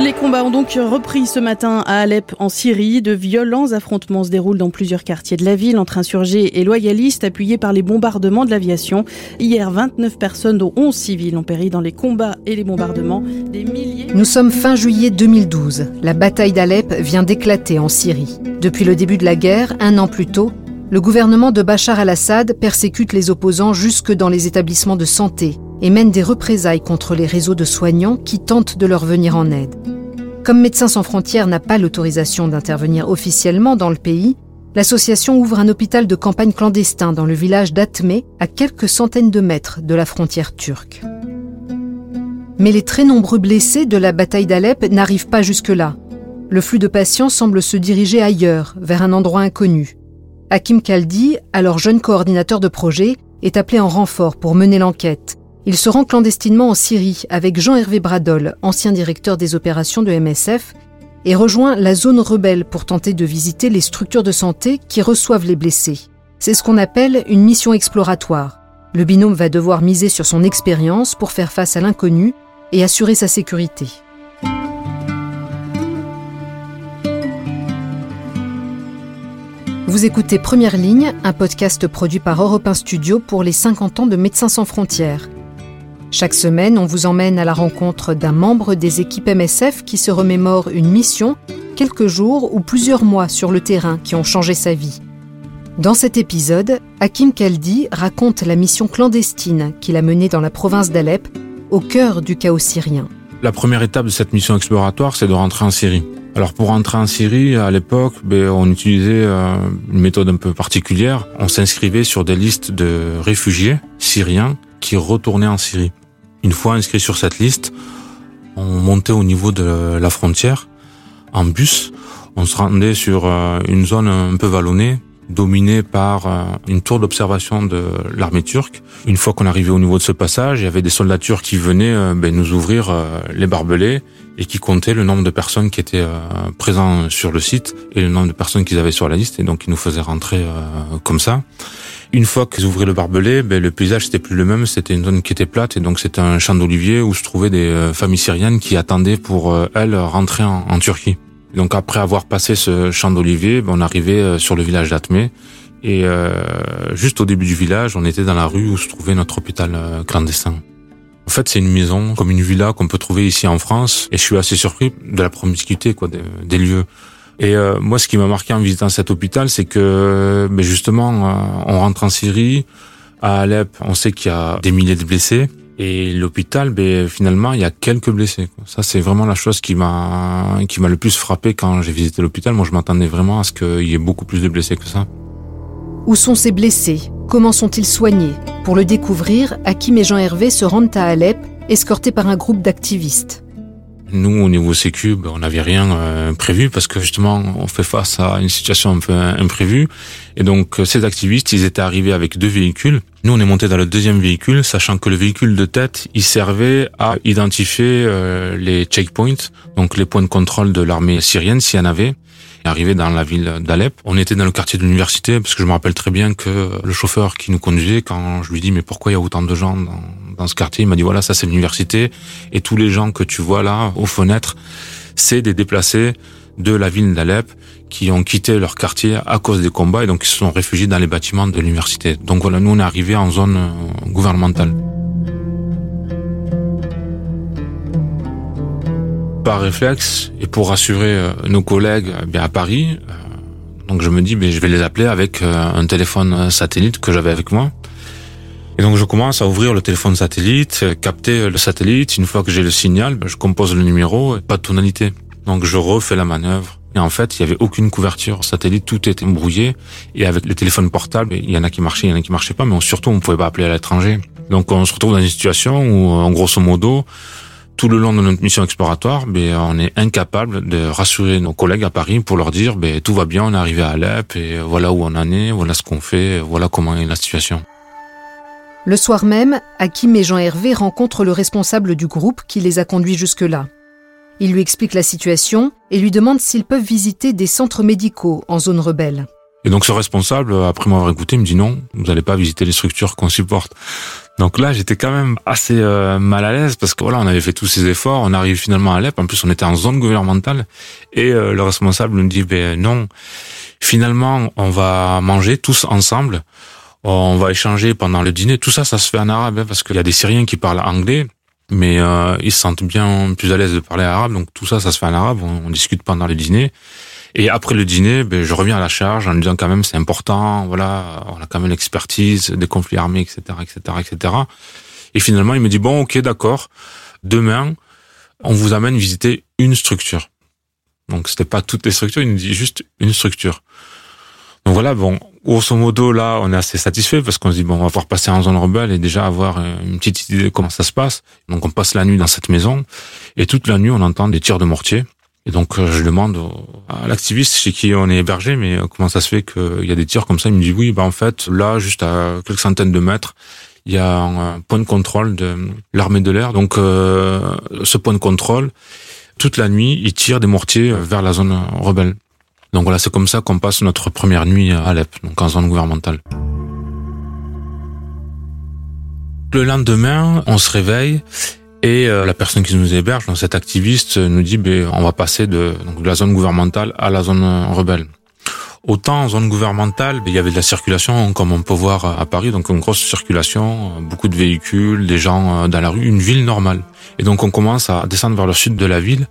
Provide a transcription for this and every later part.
Les combats ont donc repris ce matin à Alep en Syrie. De violents affrontements se déroulent dans plusieurs quartiers de la ville entre insurgés et loyalistes appuyés par les bombardements de l'aviation. Hier, 29 personnes dont 11 civils ont péri dans les combats et les bombardements. Nous sommes fin juillet 2012. La bataille d'Alep vient d'éclater en Syrie. Depuis le début de la guerre, un an plus tôt, le gouvernement de Bachar al-Assad persécute les opposants jusque dans les établissements de santé et mène des représailles contre les réseaux de soignants qui tentent de leur venir en aide. Comme Médecins sans frontières n'a pas l'autorisation d'intervenir officiellement dans le pays, l'association ouvre un hôpital de campagne clandestin dans le village d'Atmé, à quelques centaines de mètres de la frontière turque. Mais les très nombreux blessés de la bataille d'Alep n'arrivent pas jusque-là. Le flux de patients semble se diriger ailleurs, vers un endroit inconnu. Hakim Kaldi, alors jeune coordinateur de projet, est appelé en renfort pour mener l'enquête. Il se rend clandestinement en Syrie avec Jean-Hervé Bradol, ancien directeur des opérations de MSF, et rejoint la zone rebelle pour tenter de visiter les structures de santé qui reçoivent les blessés. C'est ce qu'on appelle une mission exploratoire. Le binôme va devoir miser sur son expérience pour faire face à l'inconnu et assurer sa sécurité. Vous écoutez Première Ligne, un podcast produit par Europe 1 Studio pour les 50 ans de Médecins sans frontières. Chaque semaine, on vous emmène à la rencontre d'un membre des équipes MSF qui se remémore une mission, quelques jours ou plusieurs mois sur le terrain qui ont changé sa vie. Dans cet épisode, Hakim Kaldi raconte la mission clandestine qu'il a menée dans la province d'Alep, au cœur du chaos syrien. La première étape de cette mission exploratoire, c'est de rentrer en Syrie. Alors pour rentrer en Syrie, à l'époque, ben, on utilisait euh, une méthode un peu particulière. On s'inscrivait sur des listes de réfugiés syriens qui retournaient en Syrie. Une fois inscrit sur cette liste, on montait au niveau de la frontière en bus. On se rendait sur euh, une zone un peu vallonnée, dominée par euh, une tour d'observation de l'armée turque. Une fois qu'on arrivait au niveau de ce passage, il y avait des soldats turcs qui venaient euh, ben, nous ouvrir les barbelés et qui comptaient le nombre de personnes qui étaient présents sur le site et le nombre de personnes qu'ils avaient sur la liste et donc ils nous faisaient rentrer comme ça. Une fois qu'ils ouvraient le barbelé, ben, le paysage c'était plus le même, c'était une zone qui était plate et donc c'était un champ d'olivier où se trouvaient des euh, familles syriennes qui attendaient pour euh, elles rentrer en, Turquie. Donc après avoir passé ce champ d'olivier, ben, on arrivait euh, sur le village d'Atmé et juste au début du village, on était dans la rue où se trouvait notre hôpital clandestin. En fait, c'est une maison comme une villa qu'on peut trouver ici en France et je suis assez surpris de la promiscuité quoi des lieux. Et euh, moi, ce qui m'a marqué en visitant cet hôpital, c'est que ben justement, euh, on rentre en Syrie, à Alep, on sait qu'il y a des milliers de blessés. Et l'hôpital, ben, finalement, il y a quelques blessés. Ça, c'est vraiment la chose qui m'a qui m'a le plus frappé quand j'ai visité l'hôpital. Moi, je m'attendais vraiment à ce qu'il y ait beaucoup plus de blessés que ça. Où sont ces blessés? Comment sont-ils soignés? Pour le découvrir, Hakim et Jean-Hervé se rendent à Alep, escortés par un groupe d'activistes. Nous, au niveau sécu, ben, on n'avait rien euh, prévu parce que justement, on fait face à une situation un peu imprévue. Et donc, euh, ces activistes, ils étaient arrivés avec deux véhicules. Nous, on est monté dans le deuxième véhicule, sachant que le véhicule de tête, il servait à identifier euh, les checkpoints, donc les points de contrôle de l'armée syrienne, s'il y en avait. Arrivé dans la ville d'Alep, on était dans le quartier de l'université parce que je me rappelle très bien que le chauffeur qui nous conduisait, quand je lui dis mais pourquoi il y a autant de gens dans, dans ce quartier, il m'a dit voilà ça c'est l'université et tous les gens que tu vois là aux fenêtres, c'est des déplacés de la ville d'Alep qui ont quitté leur quartier à cause des combats et donc ils se sont réfugiés dans les bâtiments de l'université. Donc voilà, nous on est arrivé en zone gouvernementale. Par réflexe et pour rassurer euh, nos collègues euh, bien à Paris, donc je me dis mais je vais les appeler avec un téléphone satellite que j'avais avec moi. Et donc je commence à ouvrir le téléphone satellite, capter le satellite. Une fois que j'ai le signal, ben, je compose le numéro pas de tonalité. Donc je refais la manœuvre. Et en fait, il y avait aucune couverture satellite, tout était brouillé. Et avec les téléphones portables, il y en a qui marchaient, il y en a qui marchaient pas, mais surtout on pouvait pas appeler à l'étranger. Donc on se retrouve dans une situation où, en grosso modo, tout le long de notre mission exploratoire, ben, on est incapable de rassurer nos collègues à Paris pour leur dire ben, tout va bien, on est arrivé à Alep et voilà où on en est, voilà ce qu'on fait, voilà comment est la situation. Le soir même, Hakim et Jean-Hervé rencontrent le responsable du groupe qui les a conduits jusque-là. Il lui explique la situation et lui demande s'ils peuvent visiter des centres médicaux en zone rebelle. Et donc ce responsable, après m'avoir écouté, me dit non, vous n'allez pas visiter les structures qu'on supporte. Donc là, j'étais quand même assez euh, mal à l'aise parce que voilà, on avait fait tous ces efforts, on arrive finalement à Alep. En plus, on était en zone gouvernementale et euh, le responsable nous dit ben non. Finalement, on va manger tous ensemble. On va échanger pendant le dîner. Tout ça, ça se fait en arabe hein, parce qu'il y a des Syriens qui parlent anglais, mais euh, ils se sentent bien plus à l'aise de parler arabe. Donc tout ça, ça se fait en arabe. On, on discute pendant le dîner. Et après le dîner, ben, je reviens à la charge en lui disant quand même c'est important, voilà, on a quand même l'expertise des conflits armés, etc., etc., etc. Et finalement, il me dit bon, ok, d'accord. Demain, on vous amène visiter une structure. Donc c'était pas toutes les structures, il nous dit juste une structure. Donc voilà, bon, grosso modo là, on est assez satisfait parce qu'on se dit bon, on va pouvoir passer en zone rebelle et déjà avoir une petite idée de comment ça se passe. Donc on passe la nuit dans cette maison et toute la nuit on entend des tirs de mortier. Et donc euh, je demande à l'activiste chez qui on est hébergé, mais euh, comment ça se fait qu'il y a des tirs comme ça? Il me dit oui, bah en fait là, juste à quelques centaines de mètres, il y a un point de contrôle de l'armée de l'air. Donc euh, ce point de contrôle, toute la nuit, il tire des mortiers vers la zone rebelle. Donc voilà, c'est comme ça qu'on passe notre première nuit à Alep, donc en zone gouvernementale. Le lendemain, on se réveille et euh, la personne qui nous héberge, donc cet activiste, nous dit ben, on va passer de, donc, de la zone gouvernementale à la zone rebelle. Autant en zone gouvernementale, ben, il y avait de la circulation, comme on peut voir à Paris, donc une grosse circulation, beaucoup de véhicules, des gens euh, dans la rue, une ville normale. Et donc on commence à descendre vers le sud de la ville,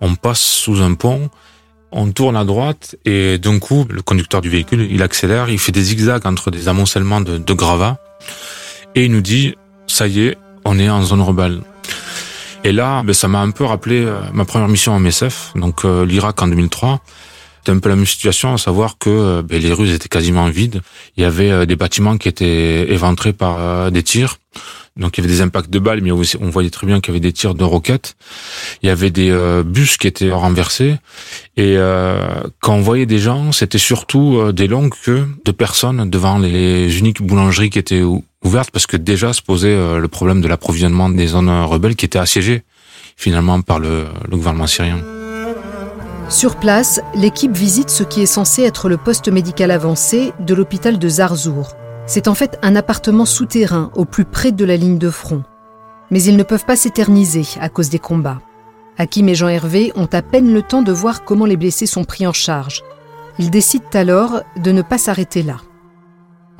on passe sous un pont, on tourne à droite et d'un coup, le conducteur du véhicule, il accélère, il fait des zigzags entre des amoncellements de, de gravats et il nous dit, ça y est, on est en zone rebelle. Et là, ben, ça m'a un peu rappelé euh, ma première mission en MSF, donc euh, l'Irak en 2003. C'était un peu la même situation, à savoir que euh, ben, les rues étaient quasiment vides. Il y avait des bâtiments qui étaient éventrés par des tirs. Donc il y avait des impacts de balles, mais on voyait très bien qu'il y avait des tirs de roquettes. Il y avait des bus qui étaient renversés. Et quand on voyait des gens, c'était surtout des longues queues de personnes devant les uniques boulangeries qui étaient ouverte parce que déjà se posait euh, le problème de l'approvisionnement des zones rebelles qui étaient assiégées finalement par le, gouvernement syrien. Sur place, l'équipe visite ce qui est censé être le poste médical avancé de l'hôpital de Zarzour. C'est en fait un appartement souterrain au plus près de la ligne de front. Mais ils ne peuvent pas s'éterniser à cause des combats. Hakim et Jean-Hervé ont à peine le temps de voir comment les blessés sont pris en charge. Ils décident alors de ne pas s'arrêter là.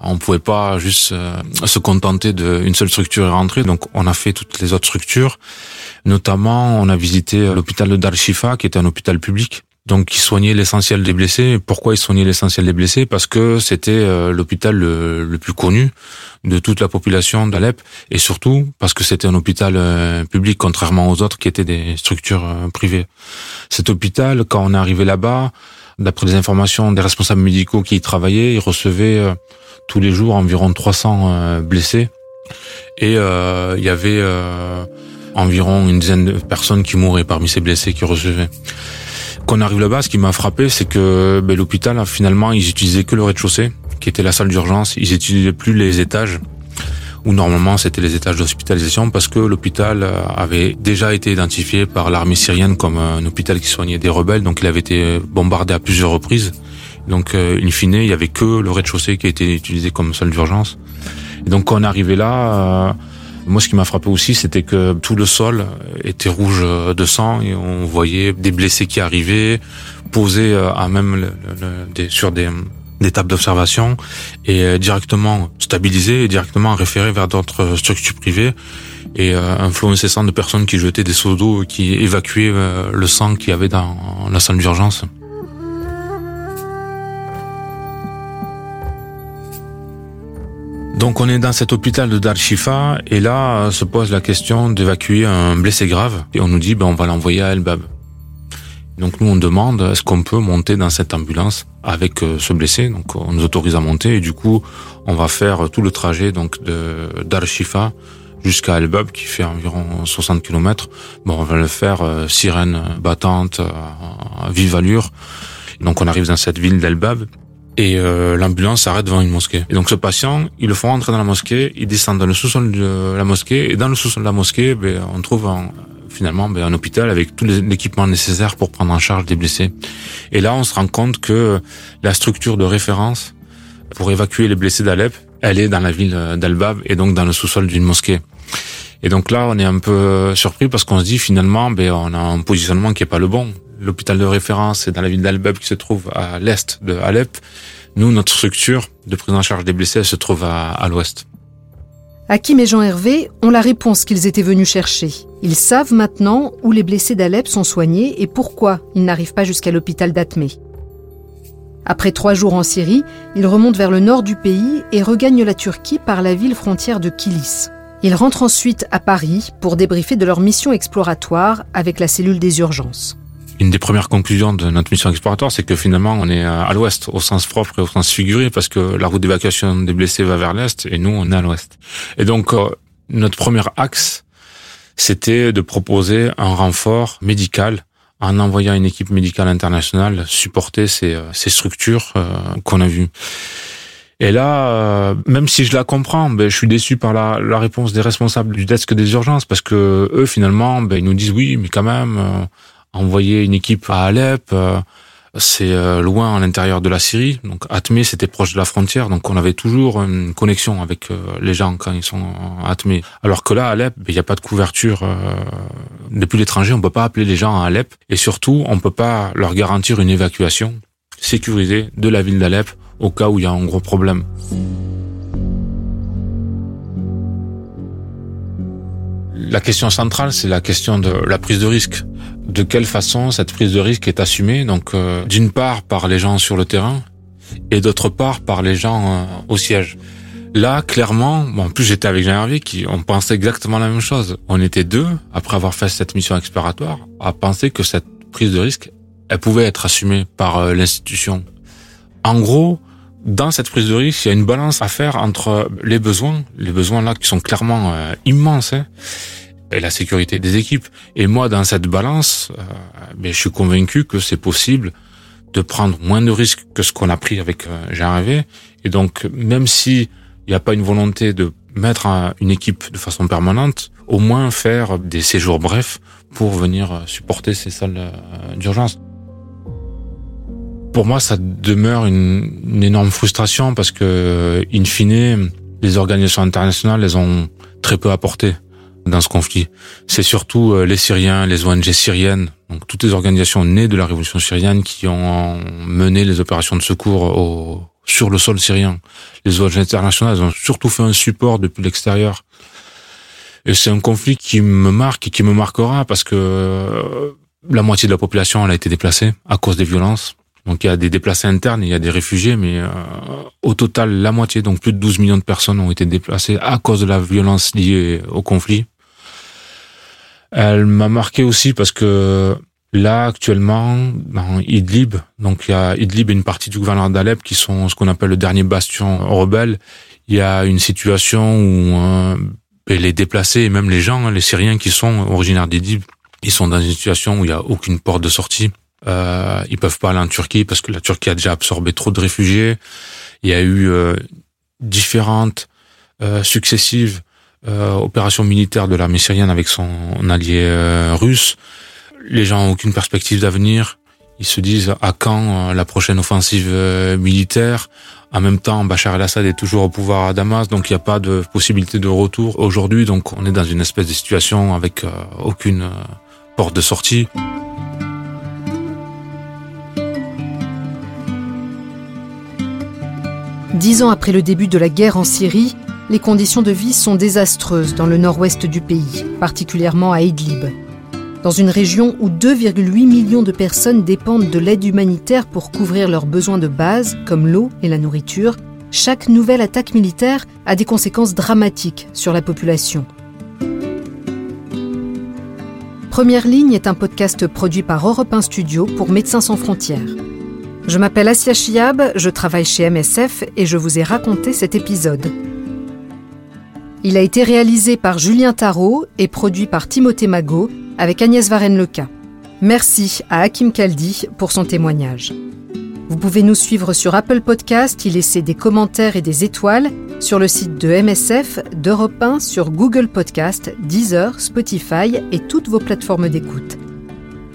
On pouvait pas juste euh, se contenter d'une seule structure et rentrer, donc on a fait toutes les autres structures. Notamment, on a visité l'hôpital de Dar Shifa, qui était un hôpital public, donc qui soignait l'essentiel des blessés. Pourquoi il soignait l'essentiel des blessés? Parce que c'était euh, l'hôpital le, plus connu de toute la population d'Alep, et surtout parce que c'était un hôpital euh, public, contrairement aux autres qui étaient des structures privées. Cet hôpital, quand on est arrivé là-bas, d'après les informations des responsables médicaux qui y travaillaient, ils recevaient tous les jours environ 300 euh, blessés et euh, il y avait euh, environ une dizaine de personnes qui mouraient parmi ces blessés qui recevaient. Quand on arrive là-bas, ce qui m'a frappé, c'est que ben, l'hôpital, finalement, ils utilisaient que le rez-de-chaussée, qui était la salle d'urgence. Ils n'utilisaient plus les étages, où normalement c'était les étages d'hospitalisation, parce que l'hôpital avait déjà été identifié par l'armée syrienne comme un hôpital qui soignait des rebelles, donc il avait été bombardé à plusieurs reprises. Donc, euh, in fine, il y avait que le rez-de-chaussée qui a été utilisé comme salle d'urgence. Et donc, quand on est arrivé là, euh, moi, ce qui m'a frappé aussi, c'était que tout le sol était rouge de sang et on voyait des blessés qui arrivaient, posés euh, à même sur des, des tables d'observation et directement stabilisés et directement référés vers d'autres structures privées et un flot incessant de personnes qui jetaient des seaux d'eau qui évacuaient le sang qu'il y avait dans la salle d'urgence. Donc on est dans cet hôpital de Dar Shifa et là euh, se pose la question d'évacuer un blessé grave et on nous dit ben on va l'envoyer à El Bab. Donc nous on demande est-ce qu'on peut monter dans cette ambulance avec euh, ce blessé? Donc on nous autorise à monter et du coup on va faire tout le trajet donc de Dar Shifa jusqu'à El Bab qui fait environ 60 km. Bon on va le faire euh, sirène battante vive allure. Donc on arrive dans cette ville d'El Bab et euh, l'ambulance s'arrête devant une mosquée. Et donc ce patient, ils le font rentrer dans la mosquée, il descend dans le sous-sol de la mosquée, et dans le sous-sol de la mosquée, ben, on trouve un finalement ben, un hôpital avec tout l'équipement nécessaire pour prendre en charge des blessés. Et là, on se rend compte que la structure de référence pour évacuer les blessés d'Alep, elle est dans la ville d'Al-Bab et donc dans le sous-sol d'une mosquée. Et donc là, on est un peu surpris parce qu'on se dit finalement, ben, on a un positionnement qui est pas le bon. L'hôpital de référence est dans la ville d'Al-Bab qui se trouve à l'est de Alep. Nous, notre structure de prise en charge des blessés, se trouve à, à l'ouest. Hakim et Jean Hervé ont la réponse qu'ils étaient venus chercher. Ils savent maintenant où les blessés d'Alep sont soignés et pourquoi ils n'arrivent pas jusqu'à l'hôpital d'Atmé. Après trois jours en Syrie, ils remontent vers le nord du pays et regagnent la Turquie par la ville frontière de Kilis. Ils rentrent ensuite à Paris pour débriefer de leur mission exploratoire avec la cellule des urgences. Une des premières conclusions de notre mission exploratoire, c'est que finalement, on est à l'ouest, au sens propre et au sens figuré, parce que la route d'évacuation des blessés va vers l'est, et nous, on est à l'ouest. Et donc, euh, notre premier axe, c'était de proposer un renfort médical en envoyant une équipe médicale internationale supporter ces, euh, ces structures euh, qu'on a vues. Et là, même si je la comprends, ben, je suis déçu par la, réponse des responsables du desk des urgences, parce que eux, finalement, ben, ils nous disent oui, mais quand même, envoyer une équipe à Alep, euh, c'est euh, loin à l'intérieur de la Syrie. Donc Atmé, c'était proche de la frontière, donc on avait toujours une connexion avec euh, les gens quand ils sont à Atmé. Alors que là, à Alep, il n'y a pas de couverture depuis l'étranger. On peut pas appeler les gens à Alep, et surtout, on peut pas leur garantir une évacuation sécurisée de la ville d'Alep au cas où il y a un gros problème. La question centrale, c'est la question de la prise de risque de quelle façon cette prise de risque est assumée. Donc, euh, d'une part par les gens sur le terrain et d'autre part par les gens euh, au siège. Là, clairement, bon, en plus j'étais avec Jean Hervé, qui on pensait exactement la même chose. On était deux, après avoir fait cette mission exploratoire, à penser que cette prise de risque, elle pouvait être assumée par euh, l'institution. En gros, dans cette prise de risque, il y a une balance à faire entre les besoins, les besoins là qui sont clairement immenses, hein, et la sécurité des équipes. Et moi, dans cette balance, euh, ben, je suis convaincu que c'est possible de prendre moins de risques que ce qu'on a pris avec euh. Et donc, même si il n'y a pas une volonté de mettre une équipe de façon permanente, au moins faire des séjours brefs pour venir euh, supporter ces salles euh, d'urgence. Pour moi, ça demeure une, une, énorme frustration parce que, in fine, les organisations internationales, elles ont très peu apporté dans ce conflit. C'est surtout euh, les Syriens, les ONG syriennes, donc toutes les organisations nées de la révolution syrienne qui ont mené les opérations de secours au, sur le sol syrien. Les ONG internationales ont surtout fait un support depuis l'extérieur. Et c'est un conflit qui me marque et qui me marquera parce que euh, la moitié de la population elle a été déplacée à cause des violences. Donc il y a des déplacés internes, il y a des réfugiés, mais euh, au total la moitié, donc plus de 12 millions de personnes ont été déplacées à cause de la violence liée au conflit. Elle m'a marqué aussi parce que là actuellement dans Idlib, donc il y a Idlib et une partie du gouvernement d'Alep qui sont ce qu'on appelle le dernier bastion rebelle. Il y a une situation où euh, les déplacés et même les gens, les Syriens qui sont originaires d'Idlib, ils sont dans une situation où il y a aucune porte de sortie euh, ils peuvent pas aller en Turquie parce que la Turquie a déjà absorbé trop de réfugiés. Il y a eu euh, différentes euh, successives euh, opérations militaires de l'armée syrienne avec son allié euh, russe. Les gens ont aucune perspective d'avenir. Ils se disent à quand la prochaine offensive militaire? En même temps, Bachar el-Assad est toujours au pouvoir à Damas, donc il n'y a pas de possibilité de retour aujourd'hui. Donc on est dans une espèce de situation avec aucune porte de sortie. Dix ans après le début de la guerre en Syrie, les conditions de vie sont désastreuses dans le nord-ouest du pays, particulièrement à Idlib. Dans une région où 2,8 millions de personnes dépendent de l'aide humanitaire pour couvrir leurs besoins de base, comme l'eau et la nourriture, chaque nouvelle attaque militaire a des conséquences dramatiques sur la population. Première ligne est un podcast produit par Europe 1 Studio pour Médecins sans frontières. Je m'appelle Asia Chiab, je travaille chez MSF et je vous ai raconté cet épisode. Il a été réalisé par Julien Tarot et produit par Timothée Magot avec Agnès Varenne-Leca. Merci à Hakim Kaldi pour son témoignage. Vous pouvez nous suivre sur Apple Podcast, y laisser des commentaires et des étoiles, sur le site de MSF, d'Europe 1, sur Google Podcast, Deezer, Spotify et toutes vos plateformes d'écoute.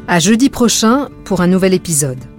À jeudi prochain pour un nouvel épisode.